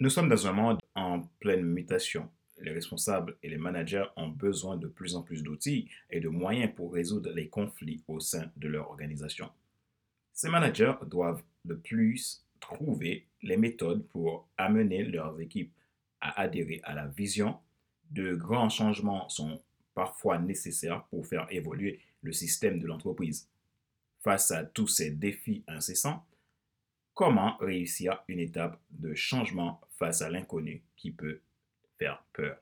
Nous sommes dans un monde en pleine mutation. Les responsables et les managers ont besoin de plus en plus d'outils et de moyens pour résoudre les conflits au sein de leur organisation. Ces managers doivent de plus trouver les méthodes pour amener leurs équipes à adhérer à la vision. De grands changements sont parfois nécessaires pour faire évoluer le système de l'entreprise. Face à tous ces défis incessants, comment réussir une étape de changement face à l'inconnu qui peut faire peur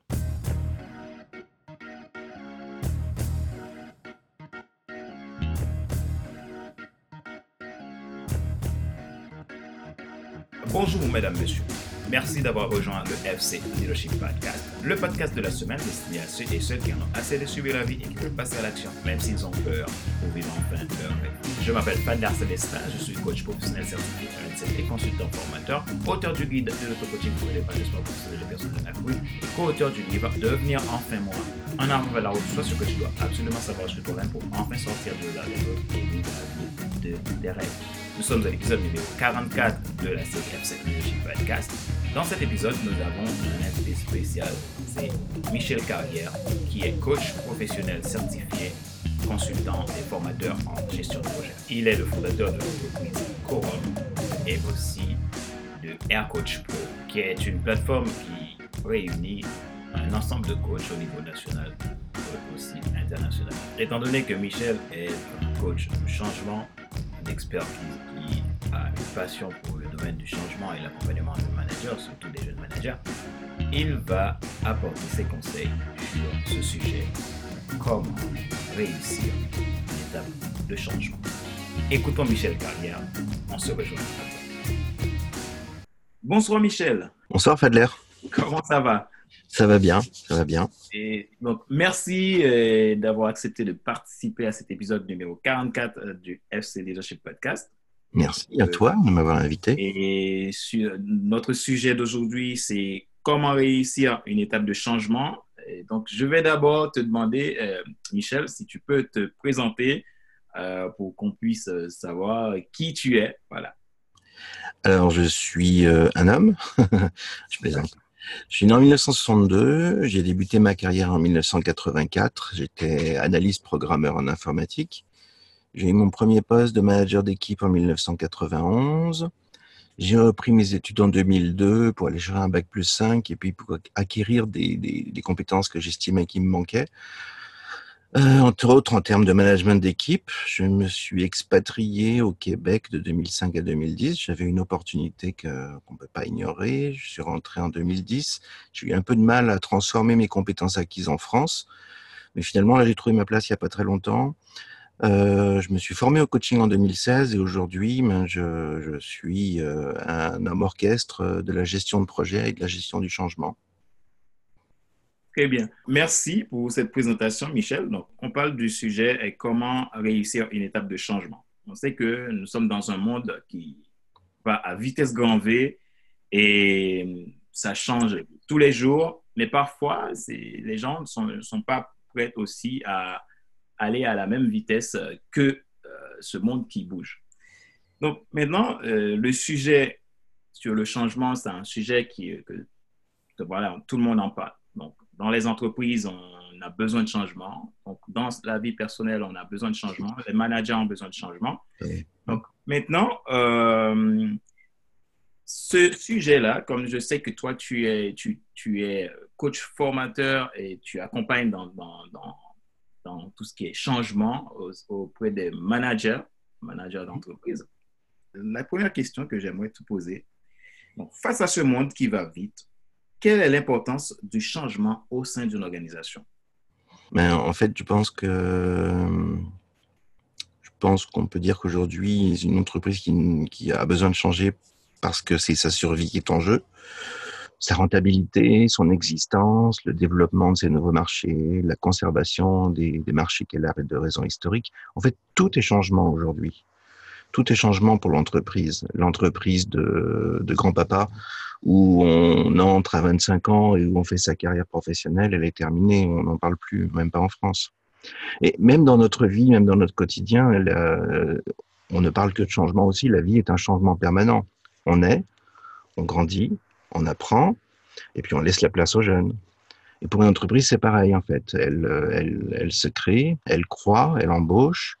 Bonjour mesdames, messieurs. Merci d'avoir rejoint le FC Leadership Podcast, le podcast de la semaine destiné à ceux et celles qui en ont assez de subir la vie et qui veulent passer à l'action, même s'ils ont peur, pour vivre enfin leur rêve. Je m'appelle Fadler Célestin, je suis coach professionnel certifié et consultant formateur, auteur du guide de l'auto-coaching pour les l'épanouissement professionnel des personnes et co-auteur du livre Devenir enfin moi. En avant vers la route, soit ce que tu dois absolument savoir sur toi-même pour enfin sortir de la rêve et vivre la vie de tes rêves. Nous sommes à l'épisode numéro 44 de la série FC Leadership Podcast. Dans cet épisode, nous avons un invité spécial, c'est Michel Carrière, qui est coach professionnel certifié, consultant et formateur en gestion de projet. Il est le fondateur de l'entreprise Corum et aussi de Air Coach Pro, qui est une plateforme qui réunit un ensemble de coachs au niveau national aussi international. Étant donné que Michel est un coach de changement, un expert qui a une passion pour le domaine du changement et l'accompagnement de managers, surtout des jeunes managers, il va apporter ses conseils sur ce sujet, comment réussir une étape de changement? Écoutons Michel Carrière, on se rejoint après. Bonsoir Michel. Bonsoir Fadler. Comment ça va? Ça va bien, ça va bien. Et donc, merci euh, d'avoir accepté de participer à cet épisode numéro 44 euh, du FC Leadership Podcast. Merci à toi de m'avoir invité. Et sur, notre sujet d'aujourd'hui, c'est comment réussir une étape de changement. Et donc, je vais d'abord te demander, euh, Michel, si tu peux te présenter pour qu'on puisse savoir qui tu es. Voilà. Alors, je suis un homme. je plaisante. Je suis né en 1962. J'ai débuté ma carrière en 1984. J'étais analyste programmeur en informatique. J'ai eu mon premier poste de manager d'équipe en 1991. J'ai repris mes études en 2002 pour aller chercher un bac plus 5 et puis pour acquérir des, compétences que j'estimais qui me manquaient. Euh, entre autres, en termes de management d'équipe, je me suis expatrié au Québec de 2005 à 2010. J'avais une opportunité qu'on ne peut pas ignorer. Je suis rentré en 2010. J'ai eu un peu de mal à transformer mes compétences acquises en France. Mais finalement, là, j'ai trouvé ma place il n'y a pas très longtemps. Euh, je me suis formé au coaching en 2016 et aujourd'hui, ben, je, je, suis euh, un homme orchestre de la gestion de projet et de la gestion du changement. Très bien. Merci pour cette présentation, Michel. Donc, on parle du sujet et comment réussir une étape de changement. On sait que nous sommes dans un monde qui va à vitesse grand V et ça change tous les jours, mais parfois, les gens ne sont, pas prêts aussi à aller à la même vitesse que euh, ce monde qui bouge. Donc, maintenant, euh, le sujet sur le changement, c'est un sujet qui, que, voilà, tout le monde en parle. Donc, dans les entreprises, on a besoin de changement. Donc, dans la vie personnelle, on a besoin de changement. Les managers ont besoin de changement. Donc, maintenant, euh, ce sujet-là, comme je sais que toi, tu es, tu, tu, es coach formateur et tu accompagnes dans, dans, dans, dans tout ce qui est changement auprès des managers, managers d'entreprise. La première question que j'aimerais te poser, donc, face à ce monde qui va vite, quelle est l'importance du changement au sein d'une organisation? Ben, En fait, je pense que je pense qu'on peut dire qu'aujourd'hui, une entreprise qui, a besoin de changer parce que c'est sa survie qui est en jeu, sa rentabilité, son existence, le développement de ses nouveaux marchés, la conservation des, marchés qu'elle a de raisons historiques. En fait, tout est changement aujourd'hui. Tout est changement pour l'entreprise. L'entreprise de grand-papa où on entre à 25 ans et où on fait sa carrière professionnelle, elle est terminée, on n'en parle plus, même pas en France. Et même dans notre vie, même dans notre quotidien, euh, on ne parle que de changement aussi, la vie est un changement permanent. On est, on grandit, on apprend, et puis on laisse la place aux jeunes. Et pour une entreprise, c'est pareil en fait. Elle, elle, elle se crée, elle croit, elle embauche,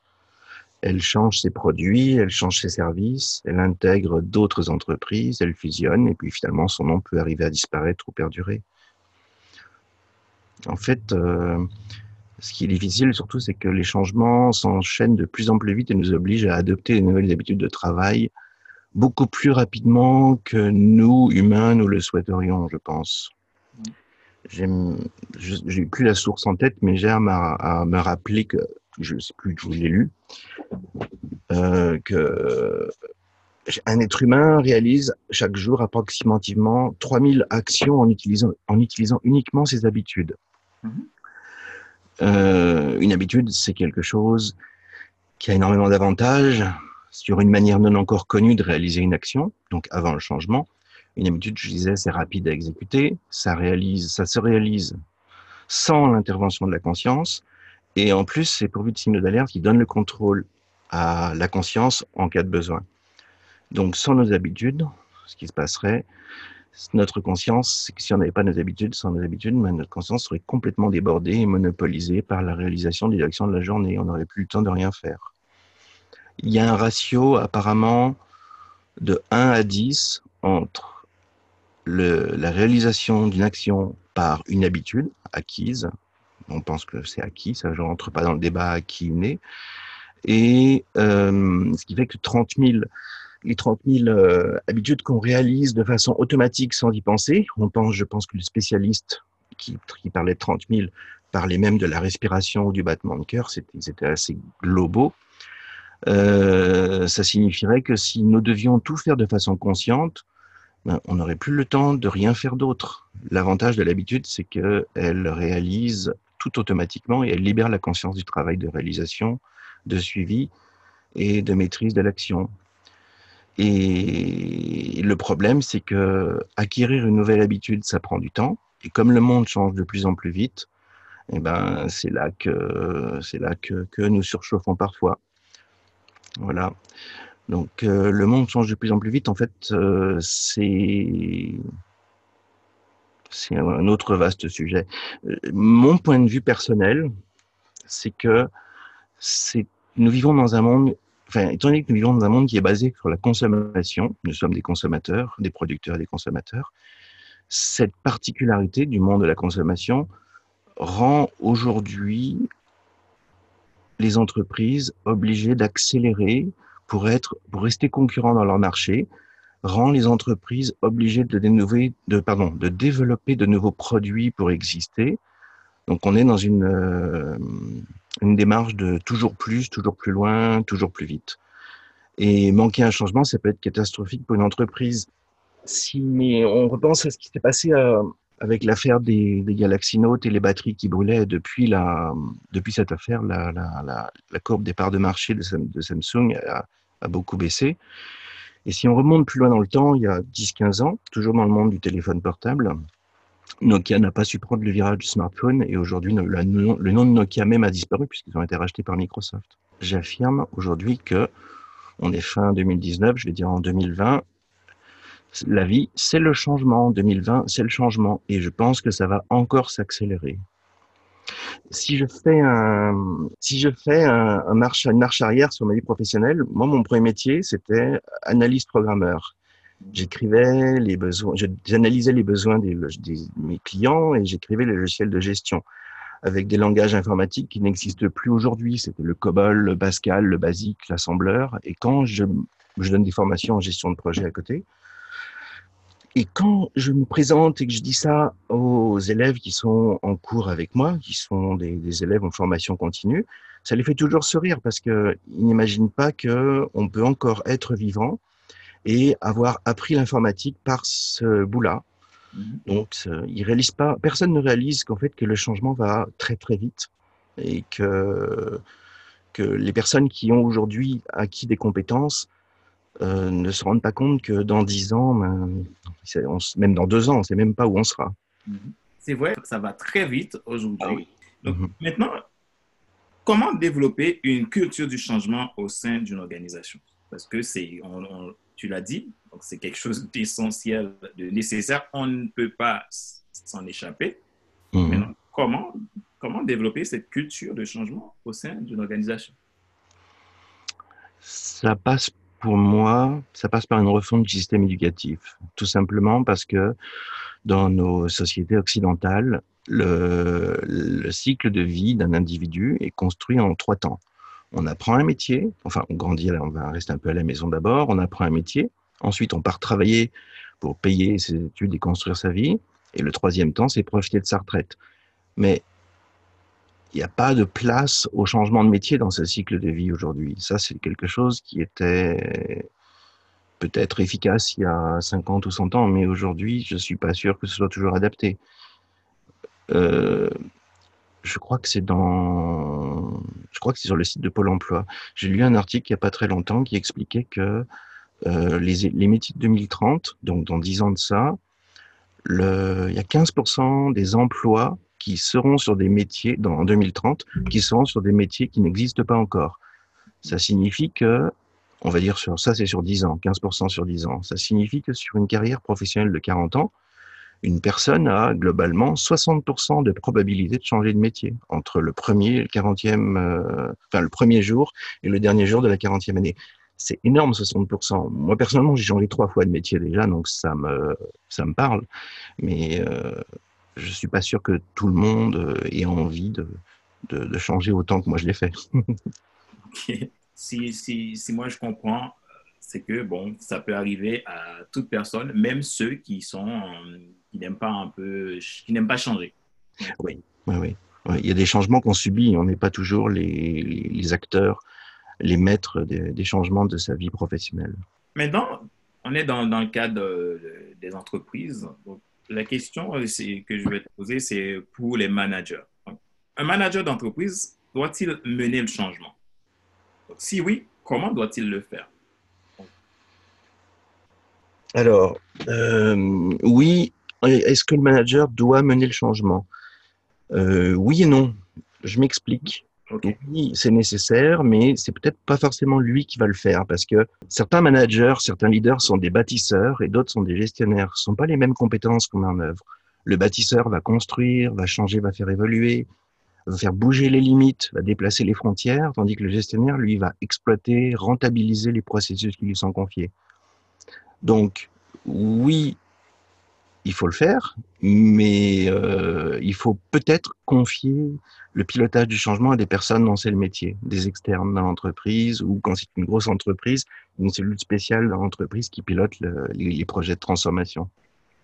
elle change ses produits, elle change ses services, elle intègre d'autres entreprises, elle fusionne, et puis finalement son nom peut arriver à disparaître ou perdurer. En fait, euh, ce qui est difficile surtout, c'est que les changements s'enchaînent de plus en plus vite et nous obligent à adopter de nouvelles habitudes de travail beaucoup plus rapidement que nous, humains, nous le souhaiterions, je pense. J'ai plus la source en tête, mais j'ai à, à, me rappeler que, je ne sais plus où je l'ai lu, euh, que un être humain réalise chaque jour approximativement 3000 actions en utilisant, en utilisant uniquement ses habitudes. Mm-hmm. Euh, une habitude, c'est quelque chose qui a énormément d'avantages sur une manière non encore connue de réaliser une action, donc avant le changement. Une habitude, je disais, c'est rapide à exécuter, ça, réalise, ça se réalise sans l'intervention de la conscience, et en plus, c'est pourvu de signaux d'alerte qui donnent le contrôle à la conscience en cas de besoin. Donc, sans nos habitudes, ce qui se passerait, notre conscience, c'est que si on n'avait pas nos habitudes, sans nos habitudes, ben, notre conscience serait complètement débordée et monopolisée par la réalisation des actions de la journée. On n'aurait plus le temps de rien faire. Il y a un ratio apparemment de 1 à 10 entre le, la réalisation d'une action par une habitude acquise, on pense que c'est acquis, ça je rentre pas dans le débat acquis ou né, et euh, ce qui fait que 30 000 les 30 000 euh, habitudes qu'on réalise de façon automatique sans y penser. On pense, je pense que le spécialiste qui, qui parlait de 30 000 parlait même de la respiration ou du battement de cœur. Ils étaient assez globaux. Euh, ça signifierait que si nous devions tout faire de façon consciente, ben, on n'aurait plus le temps de rien faire d'autre. L'avantage de l'habitude, c'est qu'elle réalise tout automatiquement et elle libère la conscience du travail de réalisation, de suivi et de maîtrise de l'action. Et le problème, c'est que acquérir une nouvelle habitude, ça prend du temps. Et comme le monde change de plus en plus vite, eh ben, c'est là que c'est là que, que, nous surchauffons parfois. Voilà. Donc euh, le monde change de plus en plus vite. En fait, euh, c'est c'est un autre vaste sujet. Euh, mon point de vue personnel, c'est que nous vivons dans un monde enfin, étant donné que nous vivons dans un monde qui est basé sur la consommation, nous sommes des consommateurs, des producteurs et des consommateurs, cette particularité du monde de la consommation rend aujourd'hui les entreprises obligées d'accélérer pour être, pour rester concurrents dans leur marché, rend les entreprises obligées de, développer de nouveaux produits pour exister. Donc on est dans une, euh, une démarche de toujours plus, toujours plus loin, toujours plus vite. Et manquer un changement, ça peut être catastrophique pour une entreprise. Si on repense à ce qui s'est passé euh, avec l'affaire des, des Galaxy Note et les batteries qui brûlaient depuis, cette affaire, la, courbe des parts de marché de, Samsung a, beaucoup baissé. Et si on remonte plus loin dans le temps, il y a 10-15 ans, toujours dans le monde du téléphone portable, Nokia n'a pas su prendre le virage du smartphone et aujourd'hui le, nom de Nokia même a disparu puisqu'ils ont été rachetés par Microsoft. J'affirme aujourd'hui que on est fin 2019, je vais dire en 2020, la vie c'est le changement, 2020 c'est le changement et je pense que ça va encore s'accélérer. Si je fais un, si je fais un, marche, une marche arrière sur ma vie professionnelle, moi mon premier métier c'était analyste programmeur j'écrivais les besoins, j'analysais les besoins des, des, mes clients et j'écrivais les logiciels de gestion avec des langages informatiques qui n'existent plus aujourd'hui. C'était le COBOL, le Pascal, le BASIC, l'assembleur. Et quand je, je donne des formations en gestion de projet à côté, et quand je me présente et que je dis ça aux élèves qui sont en cours avec moi, qui sont des, des élèves en formation continue, ça les fait toujours sourire parce qu'ils n'imaginent pas qu'on peut encore être vivant et avoir appris l'informatique par ce bout-là. Mhm. Donc, il réalise pas, personne ne réalise qu'en fait que le changement va très très vite et que que les personnes qui ont aujourd'hui acquis des compétences euh, ne se rendent pas compte que dans dix ans, ben, même dans deux ans, on ne sait même pas où on sera. Mhm. C'est vrai, ça va très vite aujourd'hui. Ah Donc, mhm. maintenant, comment développer une culture du changement au sein d'une organisation? Parce que c'est, tu l'as dit, c'est quelque chose d'essentiel, de nécessaire. On ne peut pas s'en échapper. Mhm. comment, comment développer cette culture de changement au sein d'une organisation? Ça passe pour moi, ça passe par une refonte du système éducatif. Tout simplement parce que dans nos sociétés occidentales, le, le cycle de vie d'un individu est construit en trois temps. On apprend un métier, enfin on grandit, on va rester un peu à la maison d'abord, on apprend un métier, ensuite on part travailler pour payer ses études et construire sa vie, et le troisième temps, c'est profiter de sa retraite. Mais il n'y a pas de place au changement de métier dans ce cycle de vie aujourd'hui. Ça, c'est quelque chose qui était peut-être efficace il y a 50 ou 100 ans, mais aujourd'hui, je ne suis pas sûr que ce soit toujours adapté. Euh, je crois que c'est dans, sur le site de Pôle Emploi. J'ai lu un article il n'y a pas très longtemps qui expliquait que euh, les, les, métiers de 2030, donc dans 10 ans de ça, il y a 15% des emplois qui seront sur des métiers, dans, en 2030, qui seront sur des métiers qui n'existent pas encore. Ça signifie que, on va dire sur ça, c'est sur 10 ans, 15% sur 10 ans. Ça signifie que sur une carrière professionnelle de 40 ans, une personne a globalement 60% de probabilité de changer de métier entre le premier le 40e, euh, enfin le premier jour et le dernier jour de la 40e année. C'est énorme, 60%. Moi, personnellement, j'ai changé trois fois de métier déjà, donc ça me, ça me parle. Mais euh, je suis pas sûr que tout le monde euh, ait envie de, de, de changer autant que moi je l'ai fait. si, si, si, moi je comprends, c'est que bon, ça peut arriver à toute personne, même ceux qui sont qui n'aiment pas un peu, qui n'aiment pas changer. Oui, oui, oui. Il y a des changements qu'on subit. On n'est pas toujours les, les, acteurs, les maîtres des, des, changements de sa vie professionnelle. Maintenant, on est dans, dans le cadre des entreprises. Donc, la question que je vais te poser, c'est pour les managers. Un manager d'entreprise doit-il mener le changement? Si oui, comment doit-il le faire? Alors, euh, oui, est-ce que le manager doit mener le changement? Euh, Oui et non. Je m'explique. Oui, c'est nécessaire, mais c'est peut-être pas forcément lui qui va le faire parce que certains managers, certains leaders sont des bâtisseurs et d'autres sont des gestionnaires. Ce sont pas les mêmes compétences qu'on met en œuvre. Le bâtisseur va construire, va changer, va faire évoluer, va faire bouger les limites, va déplacer les frontières, tandis que le gestionnaire, lui, va exploiter, rentabiliser les processus qui lui sont confiés. Donc, oui, il faut le faire, mais euh, il faut peut-être confier le pilotage du changement à des personnes dont c'est le métier, des externes dans l'entreprise ou quand c'est une grosse entreprise, une cellule spéciale dans l'entreprise qui pilote le, les, les, projets de transformation.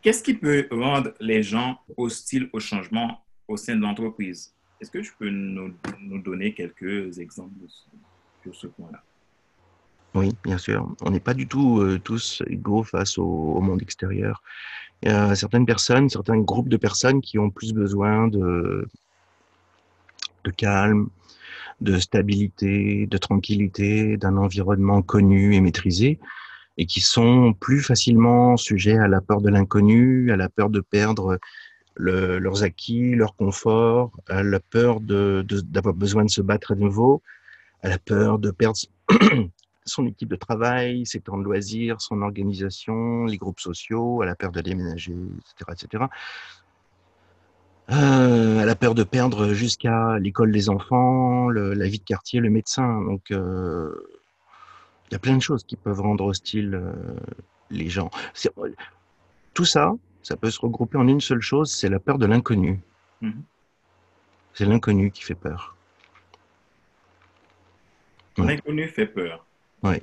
Qu'est-ce qui peut rendre les gens hostiles au changement au sein de l'entreprise? Est-ce que tu peux nous, nous, donner quelques exemples sur ce point-là? Oui, bien sûr. On n'est pas du tout euh, tous égaux face au, au monde extérieur. Il y a certaines personnes, certains groupes de personnes qui ont plus besoin de, de calme, de stabilité, de tranquillité, d'un environnement connu et maîtrisé, et qui sont plus facilement sujets à la peur de l'inconnu, à la peur de perdre le, leurs acquis, leur confort, à la peur d'avoir besoin de se battre à nouveau, à la peur de perdre son équipe de travail, ses temps de loisirs, son organisation, les groupes sociaux, à la peur de déménager, etc. etc. Euh, à la peur de perdre jusqu'à l'école des enfants, le, la vie de quartier, le médecin. Donc, euh, il y a plein de choses qui peuvent rendre hostiles euh, les gens. Tout ça, ça peut se regrouper en une seule chose, c'est la peur de l'inconnu. Mmh. C'est l'inconnu qui fait peur. L'inconnu fait peur. Oui.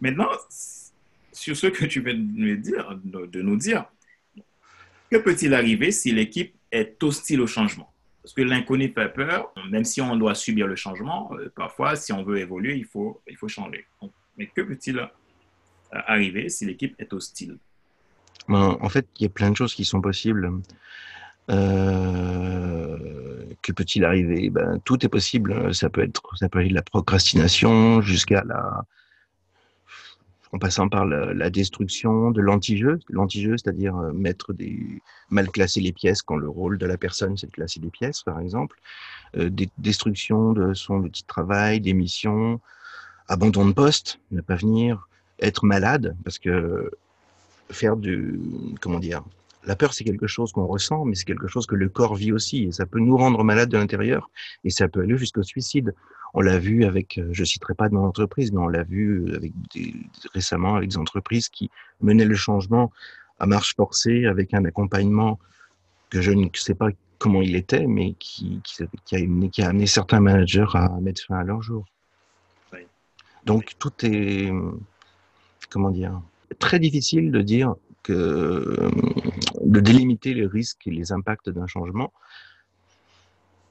Maintenant, sur ce que tu viens de nous dire, de nous dire que peut-il arriver si l'équipe est hostile au changement? Parce que l'inconnu fait peur, même si on doit subir le changement, euh, parfois, si on veut évoluer, il faut, il faut changer. Mais que peut-il euh, arriver si l'équipe est hostile? Ben, En fait, il y a plein de choses qui sont possibles. Euh, que peut-il arriver? Ben, Tout est possible. Ça peut être, ça aller de la procrastination jusqu'à la, en passant par la, destruction de l'anti-jeu. C'est-à-dire euh, mettre des mal classer les pièces quand le rôle de la personne c'est de classer des pièces, par exemple. Euh, des, destruction de son de travail, des missions, abandon de poste, ne pas venir, être malade, parce que faire du, comment dire, la peur, c'est quelque chose qu'on ressent, mais c'est quelque chose que le corps vit aussi. Et ça peut nous rendre malades de l'intérieur et ça peut aller jusqu'au suicide. On l'a vu avec, euh, je citerai pas de mon entreprise, mais on l'a vu avec récemment avec des entreprises qui menaient le changement à marche forcée avec un accompagnement que je ne sais pas comment il était, mais qui, qui, qui, a, qui a amené certains managers à mettre fin à leur jour. Donc tout est, comment dire, très difficile de dire de délimiter les risques et les impacts d'un changement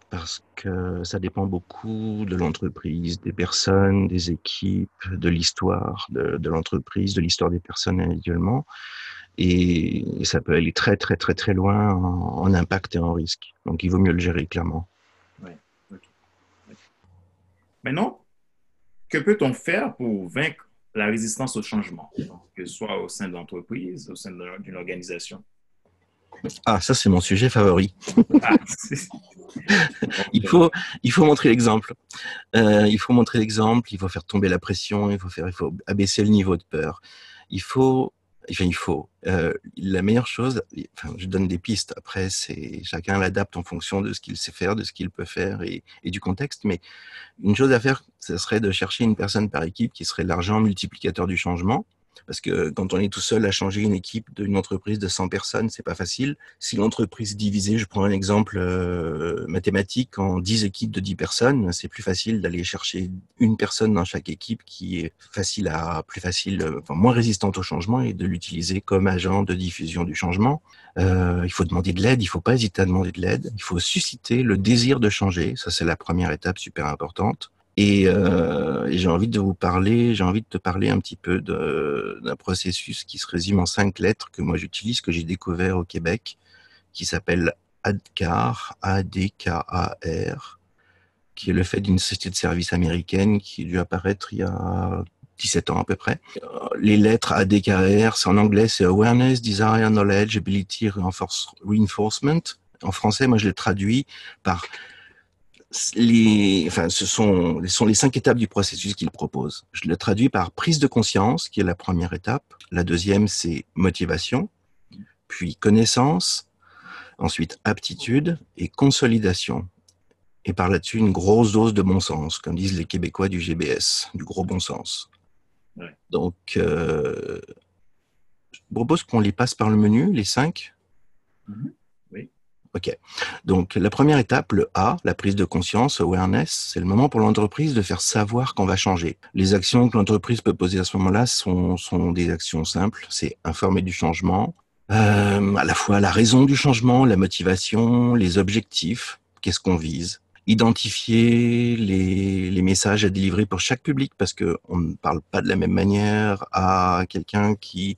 parce que ça dépend beaucoup de l'entreprise, des personnes, des équipes, de l'histoire de, l'entreprise, de l'histoire des personnes individuellement. Et ça peut aller très, très, très, très loin en, impact et en risque. Donc, il vaut mieux le gérer clairement. Maintenant, que peut-on faire pour vaincre la résistance au changement, que ce soit au sein de l'entreprise, au sein d'une organisation? Ah, ça, c'est mon sujet favori. Ah, il, faut, il faut montrer l'exemple. Euh, il faut montrer l'exemple, il faut faire tomber la pression, il faut, faire, il faut abaisser le niveau de peur. Il faut il faut. Euh, la meilleure chose, enfin, je donne des pistes. Après, c'est chacun l'adapte en fonction de ce qu'il sait faire, de ce qu'il peut faire et, et, du contexte. Mais une chose à faire, ce serait de chercher une personne par équipe qui serait l'argent multiplicateur du changement. Parce que quand on est tout seul à changer une équipe d'une entreprise de 100 personnes, c'est pas facile. Si l'entreprise est divisée, je prends un exemple euh, mathématique, en 10 équipes de 10 personnes, c'est plus facile d'aller chercher une personne dans chaque équipe qui est facile à, plus facile, enfin, moins résistante au changement et de l'utiliser comme agent de diffusion du changement. Euh, il faut demander de l'aide, il faut pas hésiter à demander de l'aide. Il faut susciter le désir de changer. Ça, c'est la première étape super importante. Euh, et, j'ai envie de vous parler, j'ai envie de te parler un petit peu d'un processus qui se résume en cinq lettres que moi j'utilise, que j'ai découvert au Québec, qui s'appelle ADKAR, A-D-K-A-R, qui est le fait d'une société de services américaine qui a dû apparaître il y a 17 ans à peu près. Les lettres ADKR, c'est en anglais, c'est Awareness, Desire, Knowledge, Ability, Reinforcement. En français, moi je l'ai traduit par les, enfin, ce sont, sont les cinq étapes du processus qu'il propose. Je le traduis par prise de conscience, qui est la première étape. La deuxième, c'est motivation, puis connaissance, ensuite aptitude et consolidation. Et par là-dessus, une grosse dose de bon sens, comme disent les Québécois du GBS, du gros bon sens. Donc, euh, je propose qu'on les passe par le menu, les cinq. Mm-hmm. Ok. Donc, la première étape, le A, la prise de conscience, awareness, c'est le moment pour l'entreprise de faire savoir qu'on va changer. Les actions que l'entreprise peut poser à ce moment-là sont, sont des actions simples. C'est informer du changement, euh, à la fois la raison du changement, la motivation, les objectifs, qu'est-ce qu'on vise, identifier les, messages à délivrer pour chaque public parce que on ne parle pas de la même manière à quelqu'un qui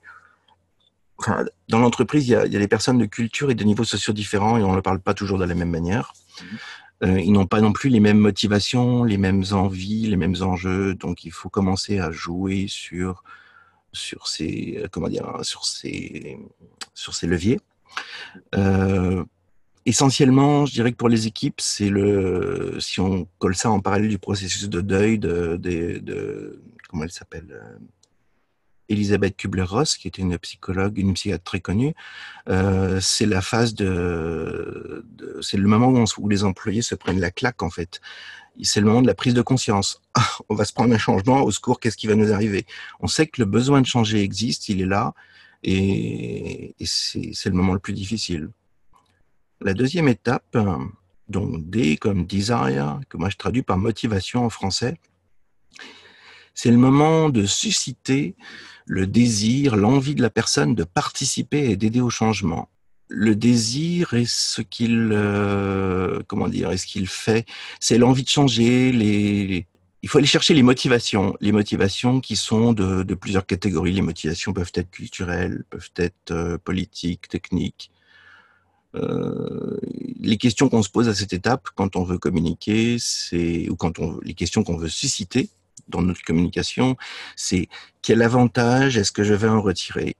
dans l'entreprise, il y, a, des personnes de culture et de niveaux sociaux différents et on ne parle pas toujours de la même manière. Mhm. Euh, ils n'ont pas non plus les mêmes motivations, les mêmes envies, les mêmes enjeux. Donc, il faut commencer à jouer sur sur ces euh, comment dire sur ces sur ces leviers. Euh, essentiellement, je dirais que pour les équipes, c'est le si on colle ça en parallèle du processus de deuil de, de, de comment elle s'appelle Elisabeth Kubler-Ross, qui était une psychologue, une psychiatre très connue, euh, c'est la phase de, c'est le moment où, les employés se prennent la claque en fait. C'est le moment de la prise de conscience. On va se prendre un changement, au secours, qu'est-ce qui va nous arriver? On sait que le besoin de changer existe, il est là, et, c'est le moment le plus difficile. La deuxième étape, donc D comme desire, que moi je traduis par motivation en français, c'est le moment de susciter le désir, l'envie de la personne de participer et d'aider au changement. Le désir est ce qu'il, euh, comment dire, est ce qu'il fait. C'est l'envie de changer. Il faut aller chercher les motivations, les motivations qui sont de, de plusieurs catégories. Les motivations peuvent être culturelles, peuvent être euh, politiques, techniques. Euh, les questions qu'on se pose à cette étape, quand on veut communiquer, c'est ou quand on les questions qu'on veut susciter, dans notre communication, c'est quel avantage est-ce que je vais en retirer?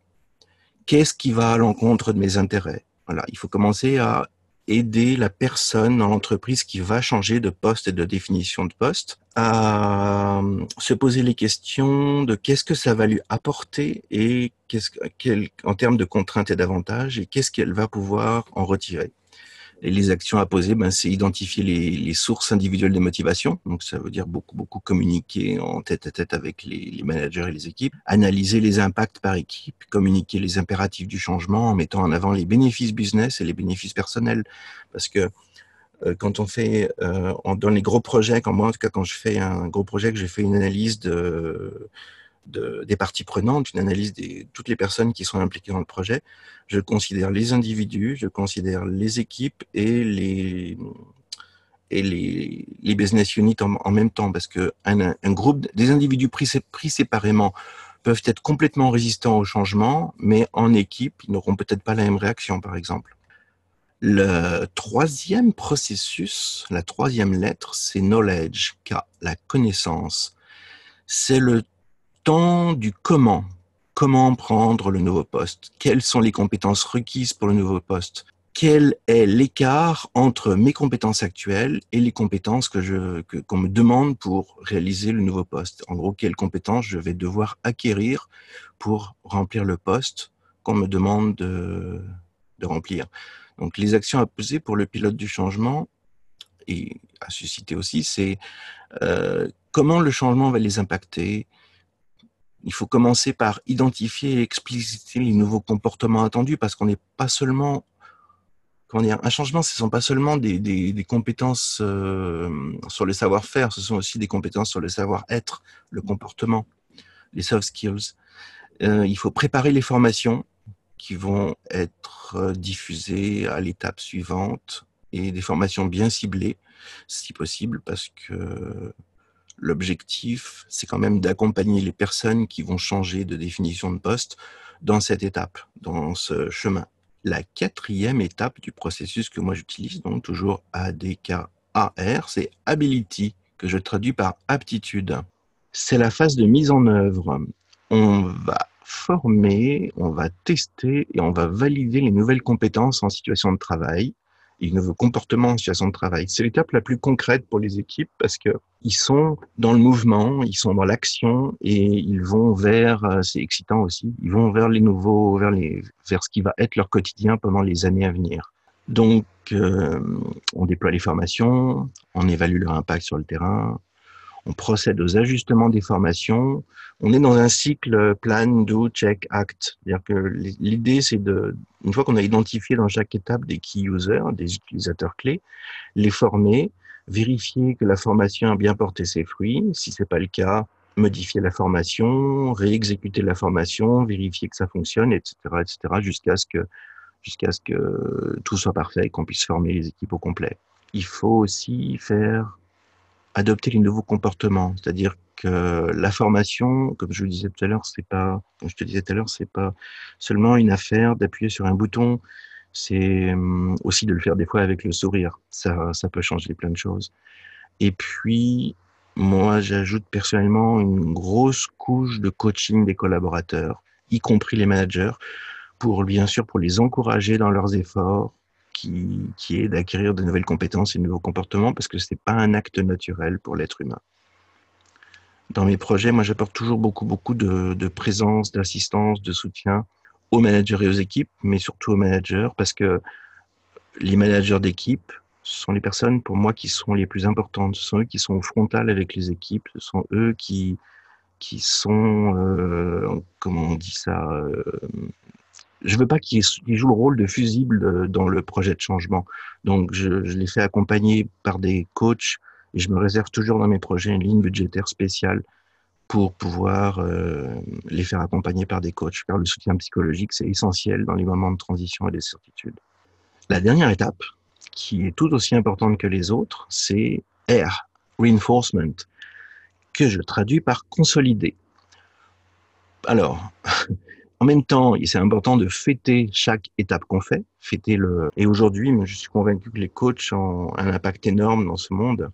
Qu'est-ce qui va à l'encontre de mes intérêts? Voilà, il faut commencer à aider la personne dans l'entreprise qui va changer de poste et de définition de poste à euh, se poser les questions de qu'est-ce que ça va lui apporter et qu'est-ce en termes de contraintes et d'avantages et qu'est-ce qu'elle va pouvoir en retirer. Et les actions à poser, ben, c'est identifier les, sources individuelles de motivation. Donc, ça veut dire beaucoup, beaucoup communiquer en tête à tête avec les, managers et les équipes. Analyser les impacts par équipe, communiquer les impératifs du changement en mettant en avant les bénéfices business et les bénéfices personnels. Parce que euh, quand on fait, euh, dans les gros projets, quand moi, en tout cas, quand je fais un gros projet, que j'ai fait une analyse de, des parties prenantes, une analyse de toutes les personnes qui sont impliquées dans le projet. Je considère les individus, je considère les équipes et les, les, les business units en, même temps, parce que un, un, groupe, des individus pris, pris séparément peuvent être complètement résistants au changement, mais en équipe, ils n'auront peut-être pas la même réaction, par exemple. Le troisième processus, la troisième lettre, c'est knowledge, car la connaissance. C'est le temps du comment. Comment prendre le nouveau poste? Quelles sont les compétences requises pour le nouveau poste? Quel est l'écart entre mes compétences actuelles et les compétences que je qu'on me demande pour réaliser le nouveau poste? En gros, quelles compétences je vais devoir acquérir pour remplir le poste qu'on me demande de, de remplir? Donc, les actions à poser pour le pilote du changement et à susciter aussi, c'est euh, comment le changement va les impacter, il faut commencer par identifier et expliciter les nouveaux comportements attendus parce qu'on n'est pas seulement comment dire, un changement, ce ne sont pas seulement des, des, des compétences euh, sur le savoir-faire, ce sont aussi des compétences sur le savoir-être, le comportement, les soft skills. Euh, il faut préparer les formations qui vont être diffusées à l'étape suivante et des formations bien ciblées, si possible, parce que L'objectif, c'est quand même d'accompagner les personnes qui vont changer de définition de poste dans cette étape, dans ce chemin. La quatrième étape du processus que moi j'utilise, donc toujours ADKAR, c'est Ability, que je traduis par aptitude. C'est la phase de mise en œuvre. On va former, on va tester et on va valider les nouvelles compétences en situation de travail et nouveaux comportements en situation de travail. C'est l'étape la plus concrète pour les équipes parce que ils sont dans le mouvement, ils sont dans l'action et ils vont vers, euh, c'est excitant aussi, ils vont vers les nouveaux, vers les, vers ce qui va être leur quotidien pendant les années à venir. Donc, euh, on déploie les formations, on évalue leur impact sur le terrain, on procède aux ajustements des formations. On est dans un cycle plan, do, check, act. C'est-à-dire que l'idée, c'est de, une fois qu'on a identifié dans chaque étape des key users, des utilisateurs clés, les former, vérifier que la formation a bien porté ses fruits. Si c'est pas le cas, modifier la formation, réexécuter la formation, vérifier que ça fonctionne, etc., etc., jusqu'à ce que jusqu'à ce que tout soit parfait et qu'on puisse former les équipes au complet. Il faut aussi faire adopter les nouveaux comportements. C'est-à-dire que la formation, comme je le disais tout à l'heure, c'est pas, comme je te disais tout à l'heure, c'est pas seulement une affaire d'appuyer sur un bouton. C'est hum, aussi de le faire des fois avec le sourire. Ça, ça peut changer plein de choses. Et puis, moi, j'ajoute personnellement une grosse couche de coaching des collaborateurs, y compris les managers, pour bien sûr pour les encourager dans leurs efforts, qui, est d'acquérir de nouvelles compétences et de nouveaux comportements parce que ce n'est pas un acte naturel pour l'être humain. Dans mes projets, moi, j'apporte toujours beaucoup, beaucoup de, de présence, d'assistance, de soutien aux managers et aux équipes, mais surtout aux managers parce que les managers d'équipe sont les personnes pour moi qui sont les plus importantes. Ce sont eux qui sont au frontal avec les équipes. Ce sont eux qui, qui sont, euh, comment on dit ça, euh, je veux pas qu'il joue le rôle de fusible euh, dans le projet de changement. Donc, je, je les fais accompagner par des coachs et je me réserve toujours dans mes projets une ligne budgétaire spéciale pour pouvoir euh, les faire accompagner par des coachs. Car le soutien psychologique, c'est essentiel dans les moments de transition et d'incertitude. La dernière étape, qui est tout aussi importante que les autres, c'est R, reinforcement, que je traduis par consolider. Alors, En même temps, c'est important de fêter chaque étape qu'on fait, fêter le. Et aujourd'hui, je suis convaincu que les coachs ont un impact énorme dans ce monde.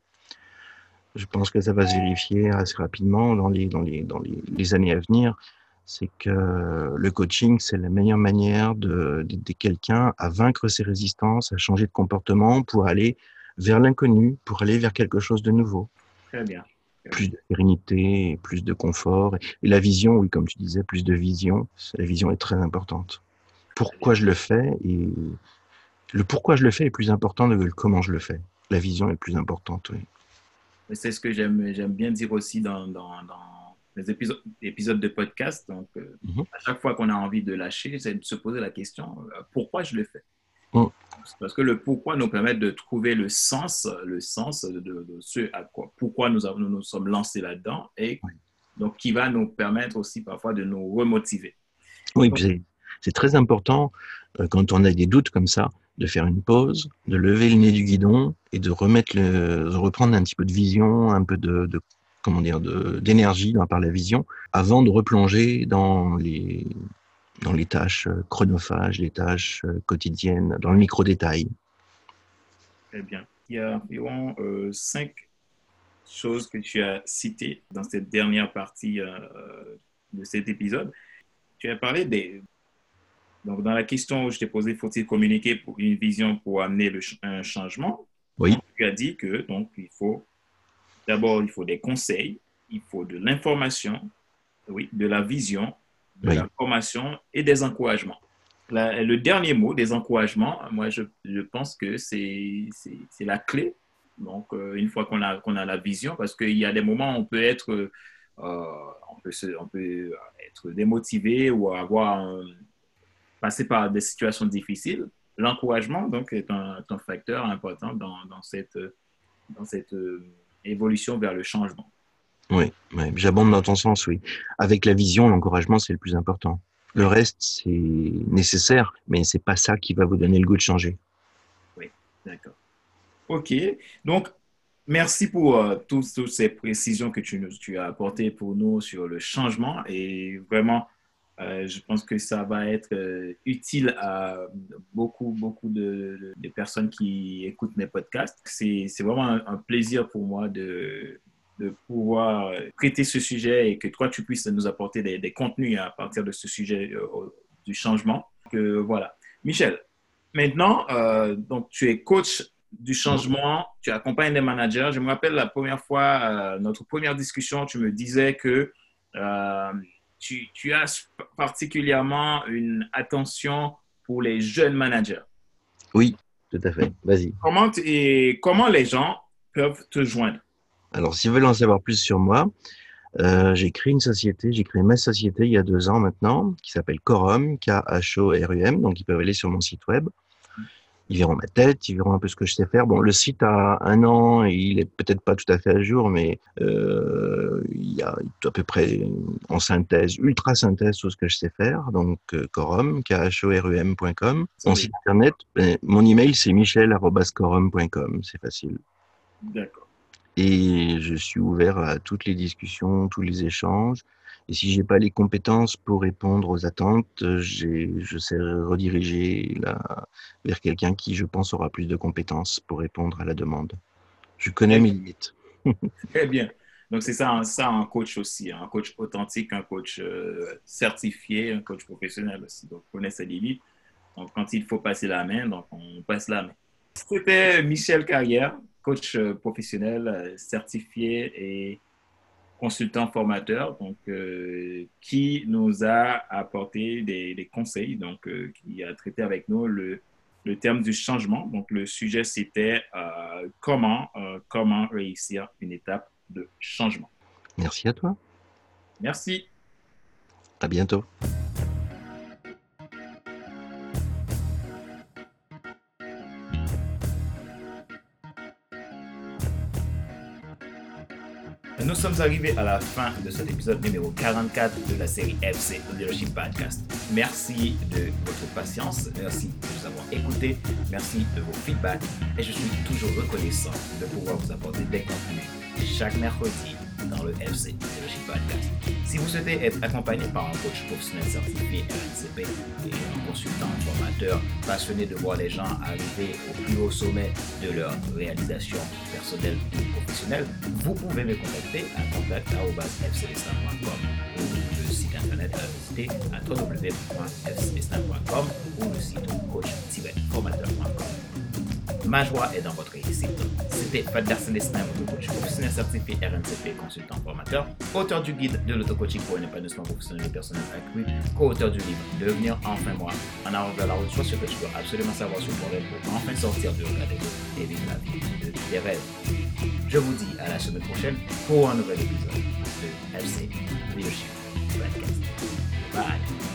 Je pense que ça va se vérifier assez rapidement dans les, années à venir. c'est que le coaching, c'est la meilleure manière d'aider quelqu'un à vaincre ses résistances, à changer de comportement pour aller vers l'inconnu, pour aller vers quelque chose de nouveau. Très bien. Plus de sérénité, plus de confort. Et la vision, oui, comme tu disais, plus de vision. La vision est très importante. Pourquoi je le fais et le pourquoi je le fais est plus important que le comment je le fais. La vision est plus importante, oui. C'est ce que j'aime bien dire aussi dans, dans, dans les épisodes, épisodes de podcast. Donc, euh, mhm. à chaque fois qu'on a envie de lâcher, c'est de se poser la question euh, pourquoi je le fais? Mhm. Parce que le pourquoi nous permet de trouver le sens, le sens de, ce à quoi, pourquoi nous, avons, nous, sommes lancés là-dedans et donc qui va nous permettre aussi parfois de nous remotiver. Oui, c'est très important euh, quand on a des doutes comme ça de faire une pause, de lever le nez du guidon et de remettre le, de reprendre un petit peu de vision, un peu de, de comment dire, d'énergie par la vision, avant de replonger dans les, dans les tâches euh, chronophages, les tâches euh, quotidiennes, dans le micro-détail. Très bien. Il y a environ euh, cinq choses que tu as citées dans cette dernière partie de cet épisode. Tu as parlé des... Donc, dans la question où je t'ai posé, faut-il communiquer pour une vision pour amener le, un changement? Oui. Tu as dit que, donc, il faut D'abord, il faut des conseils, il faut de l'information, oui, de la vision, de la formation et des encouragements. le dernier mot, des encouragements, moi, je, je pense que c'est la clé. Donc, euh, une fois qu'on a, qu'on a la vision, parce qu'il y a des moments où on peut être, euh, on peut, se, on peut être démotivé ou avoir passé par des situations difficiles. L'encouragement, donc, est un, un, facteur important dans, dans cette, dans cette évolution vers le changement. Oui, j'abonde dans ton sens, oui. Avec la vision, l'encouragement, c'est le plus important. Le reste, c'est nécessaire, mais c'est pas ça qui va vous donner le goût de changer. Oui, d'accord. OK. Donc, merci pour euh, toutes, ces précisions que tu, tu, as apportées pour nous sur le changement. Et vraiment, euh, je pense que ça va être euh, utile à beaucoup, beaucoup de, personnes qui écoutent mes podcasts. C'est vraiment un, plaisir pour moi de, de pouvoir traiter ce sujet et que toi, tu puisses nous apporter des, contenus à partir de ce sujet euh, du changement. Que, voilà. Michel, maintenant, donc, tu es coach du changement, tu accompagnes des managers. Je me rappelle la première fois, notre première discussion, tu me disais que tu, as particulièrement une attention pour les jeunes managers. Oui, tout à fait. Vas-y. Comment, et comment les gens peuvent te joindre? Alors, s'ils veulent en savoir plus sur moi, euh, j'ai créé une société, j'ai créé ma société il y a deux ans maintenant, qui s'appelle Corum, K-H-O-R-U-M, donc ils peuvent aller sur mon site web ils verront ma tête, ils verront un peu ce que je sais faire. Bon, le site a un an et il est peut-être pas tout à fait à jour, mais euh, il y a à peu près en synthèse, ultra synthèse tout ce que je sais faire. Donc, euh, Corum, k h o r -U m.com. Mon site internet, ben, mon email c'est michel.corum.com, c'est facile. D'accord. Et je suis ouvert à toutes les discussions, tous les échanges. Et si j'ai pas les compétences pour répondre aux attentes, je sais rediriger vers quelqu'un qui, je pense, aura plus de compétences pour répondre à la demande. Je connais mes limites. Très bien. Donc, c'est ça, ça un coach aussi, hein. un coach authentique, un coach euh, certifié, un coach professionnel aussi. Donc, connaît ses limites. Donc, quand il faut passer la main, donc on passe la main. C'était Michel Carrière, coach euh, professionnel euh, certifié et consultant formateur, donc euh, qui nous a apporté des, conseils, donc euh, qui a traité avec nous le, le, terme du changement. Donc le sujet c'était euh, comment comment réussir une étape de changement. Merci à toi. Merci. À bientôt. Nous sommes arrivés à la fin de cet épisode numéro 44 de la série FC Leadership Podcast. Merci de votre patience, merci de nous avoir écoutés, merci de vos feedbacks et je suis toujours reconnaissant de pouvoir vous apporter des contenus chaque mercredi dans le FC Podcast. Si vous souhaitez être accompagné par un coach professionnel certifié RNCP et un consultant formateur passionné de voir les gens arriver au plus haut sommet de leur réalisation personnelle ou professionnelle, vous pouvez me contacter à contact.fclestin.com ou le site internet à www.fclestin.com ou le site coach-formateur.com. Ma joie est dans votre réussite. C'était Fadler Célestin, votre coach professionnel certifié RNCP, consultant formateur, auteur du guide de l'auto-coaching pour un épanouissement professionnel et personnel accru, co-auteur du livre Devenir enfin moi, en avant vers la route, soit ce que tu dois absolument savoir sur toi pour enfin sortir du regard des et vivre la vie de tes rêves. Je vous dis à la semaine prochaine pour un nouvel épisode de FC Leadership Podcast. Bye.